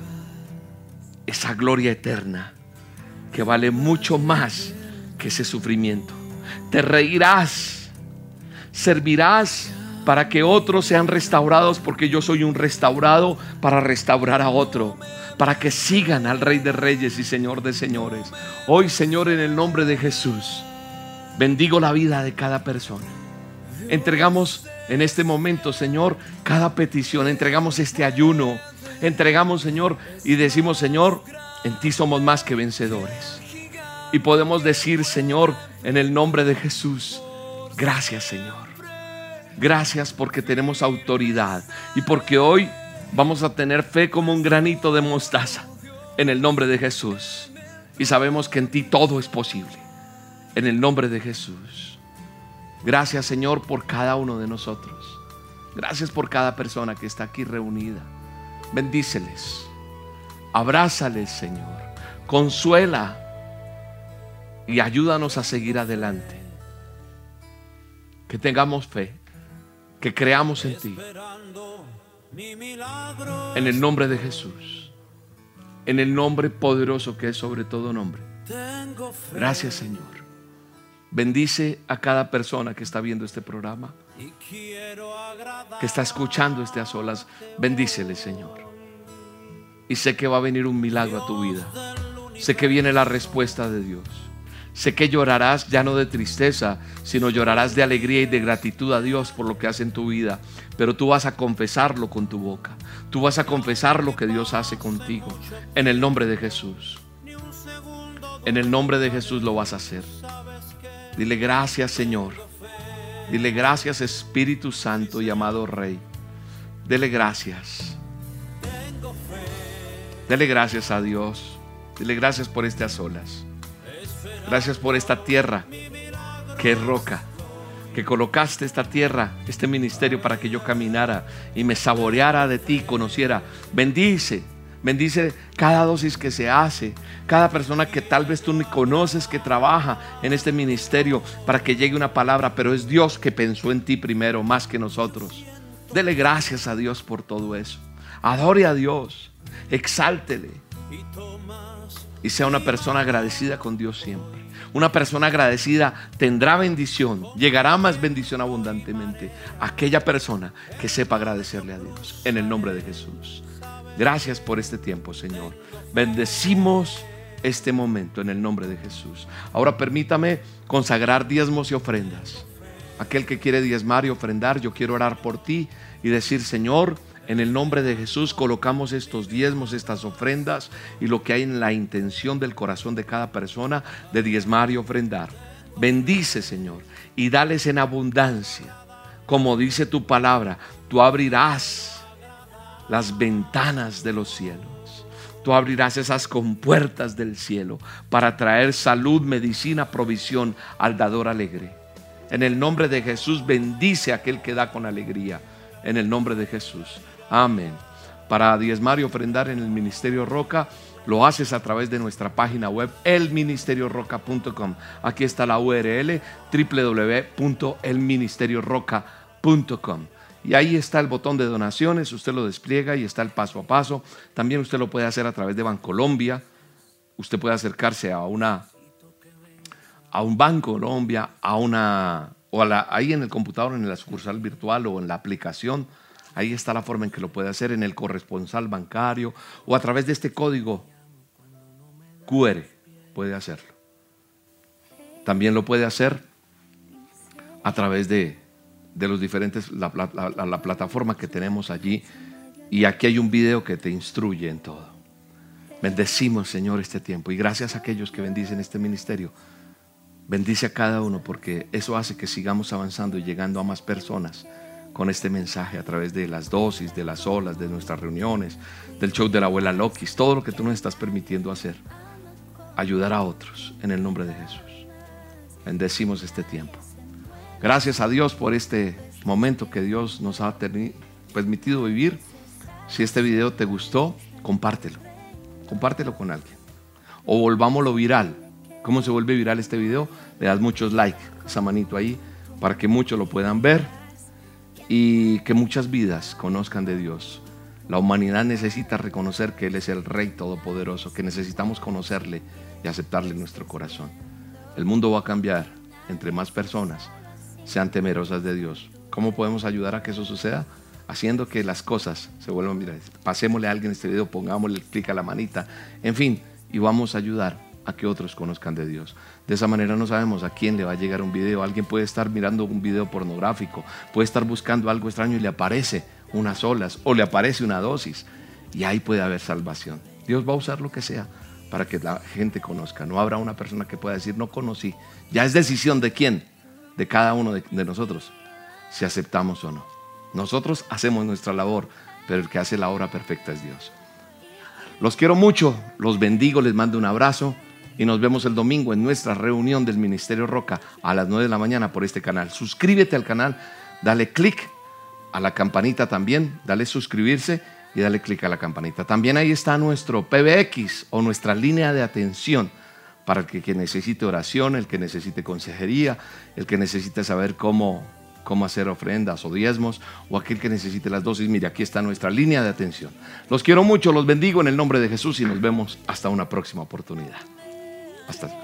esa gloria eterna que vale mucho más que ese sufrimiento. Te reirás, servirás para que otros sean restaurados, porque yo soy un restaurado para restaurar a otro, para que sigan al Rey de Reyes y Señor de Señores. Hoy, Señor, en el nombre de Jesús, bendigo la vida de cada persona. Entregamos en este momento, Señor, cada petición, entregamos este ayuno, entregamos, Señor, y decimos, Señor, en ti somos más que vencedores. Y podemos decir, Señor, en el nombre de Jesús, gracias, Señor. Gracias porque tenemos autoridad y porque hoy vamos a tener fe como un granito de mostaza en el nombre de Jesús. Y sabemos que en ti todo es posible. En el nombre de Jesús. Gracias Señor por cada uno de nosotros. Gracias por cada persona que está aquí reunida. Bendíceles. Abrázales, Señor. Consuela y ayúdanos a seguir adelante. Que tengamos fe, que creamos en ti. En el nombre de Jesús. En el nombre poderoso que es sobre todo nombre. Gracias, Señor. Bendice a cada persona que está viendo este programa, que está escuchando este a solas. Bendícele, Señor. Y sé que va a venir un milagro a tu vida. Sé que viene la respuesta de Dios. Sé que llorarás ya no de tristeza, sino llorarás de alegría y de gratitud a Dios por lo que hace en tu vida. Pero tú vas a confesarlo con tu boca. Tú vas a confesar lo que Dios hace contigo. En el nombre de Jesús. En el nombre de Jesús lo vas a hacer. Dile gracias Señor. Dile gracias Espíritu Santo y amado Rey. Dele gracias. Dele gracias a Dios. Dile gracias por estas olas. Gracias por esta tierra que roca. Que colocaste esta tierra, este ministerio para que yo caminara y me saboreara de ti, conociera. Bendice, bendice cada dosis que se hace, cada persona que tal vez tú ni conoces que trabaja en este ministerio para que llegue una palabra, pero es Dios que pensó en ti primero, más que nosotros. Dele gracias a Dios por todo eso. Adore a Dios exáltele y sea una persona agradecida con Dios siempre. Una persona agradecida tendrá bendición, llegará más bendición abundantemente. Aquella persona que sepa agradecerle a Dios en el nombre de Jesús. Gracias por este tiempo, Señor. Bendecimos este momento en el nombre de Jesús. Ahora permítame consagrar diezmos y ofrendas. Aquel que quiere diezmar y ofrendar, yo quiero orar por ti y decir, Señor, en el nombre de Jesús colocamos estos diezmos, estas ofrendas y lo que hay en la intención del corazón de cada persona de diezmar y ofrendar. Bendice, Señor, y dales en abundancia. Como dice tu palabra, tú abrirás las ventanas de los cielos. Tú abrirás esas compuertas del cielo para traer salud, medicina, provisión al dador alegre. En el nombre de Jesús bendice a aquel que da con alegría. En el nombre de Jesús. Amén. Para diezmar y ofrendar en el Ministerio Roca, lo haces a través de nuestra página web, elministerioroca.com. Aquí está la URL, www.elministerioroca.com. Y ahí está el botón de donaciones, usted lo despliega y está el paso a paso. También usted lo puede hacer a través de Bancolombia. Usted puede acercarse a una a un Banco Colombia, a una o ahí en el computador, en la sucursal virtual o en la aplicación Ahí está la forma en que lo puede hacer en el corresponsal bancario o a través de este código QR. Puede hacerlo. También lo puede hacer a través de, los diferentes, la, la plataforma que tenemos allí. Y aquí hay un video que te instruye en todo. Bendecimos, Señor, este tiempo. Y gracias a aquellos que bendicen este ministerio. Bendice a cada uno porque eso hace que sigamos avanzando y llegando a más personas con este mensaje a través de las dosis, de las olas, de nuestras reuniones, del show de la abuela Lokis, todo lo que tú nos estás permitiendo hacer. Ayudar a otros en el nombre de Jesús. bendecimos este tiempo. Gracias a Dios por este momento que Dios nos ha permitido vivir. Si este video te gustó, compártelo. Compártelo con alguien. O volvámoslo viral. ¿Cómo se vuelve viral este video? Le das muchos likes, esa manito ahí, para que muchos lo puedan ver y que muchas vidas conozcan de Dios. La humanidad necesita reconocer que Él es el Rey Todopoderoso, que necesitamos conocerle y aceptarle en nuestro corazón. El mundo va a cambiar entre más personas sean temerosas de Dios. ¿Cómo podemos ayudar a que eso suceda? Haciendo que las cosas se vuelvan, mira, pasémosle a alguien este video, pongámosle clic a la manita, en fin, y vamos a ayudar a que otros conozcan de Dios. De esa manera no sabemos a quién le va a llegar un video. Alguien puede estar mirando un video pornográfico, puede estar buscando algo extraño y le aparece unas olas o le aparece una dosis y ahí puede haber salvación. Dios va a usar lo que sea para que la gente conozca. No habrá una persona que pueda decir no conocí. Ya es decisión de quién, de cada uno de, nosotros, si aceptamos o no. Nosotros hacemos nuestra labor, pero el que hace la obra perfecta es Dios. Los quiero mucho, los bendigo, les mando un abrazo y nos vemos el domingo en nuestra reunión del Ministerio Roca a las 9 de la mañana por este canal. Suscríbete al canal, dale click a la campanita también, dale suscribirse y dale clic a la campanita. También ahí está nuestro PBX o nuestra línea de atención para el que, necesite oración, el que necesite consejería, el que necesite saber cómo, cómo hacer ofrendas o diezmos, o aquel que necesite las dosis. Mire, aquí está nuestra línea de atención. Los quiero mucho, los bendigo en el nombre de Jesús y nos vemos hasta una próxima oportunidad. Hasta.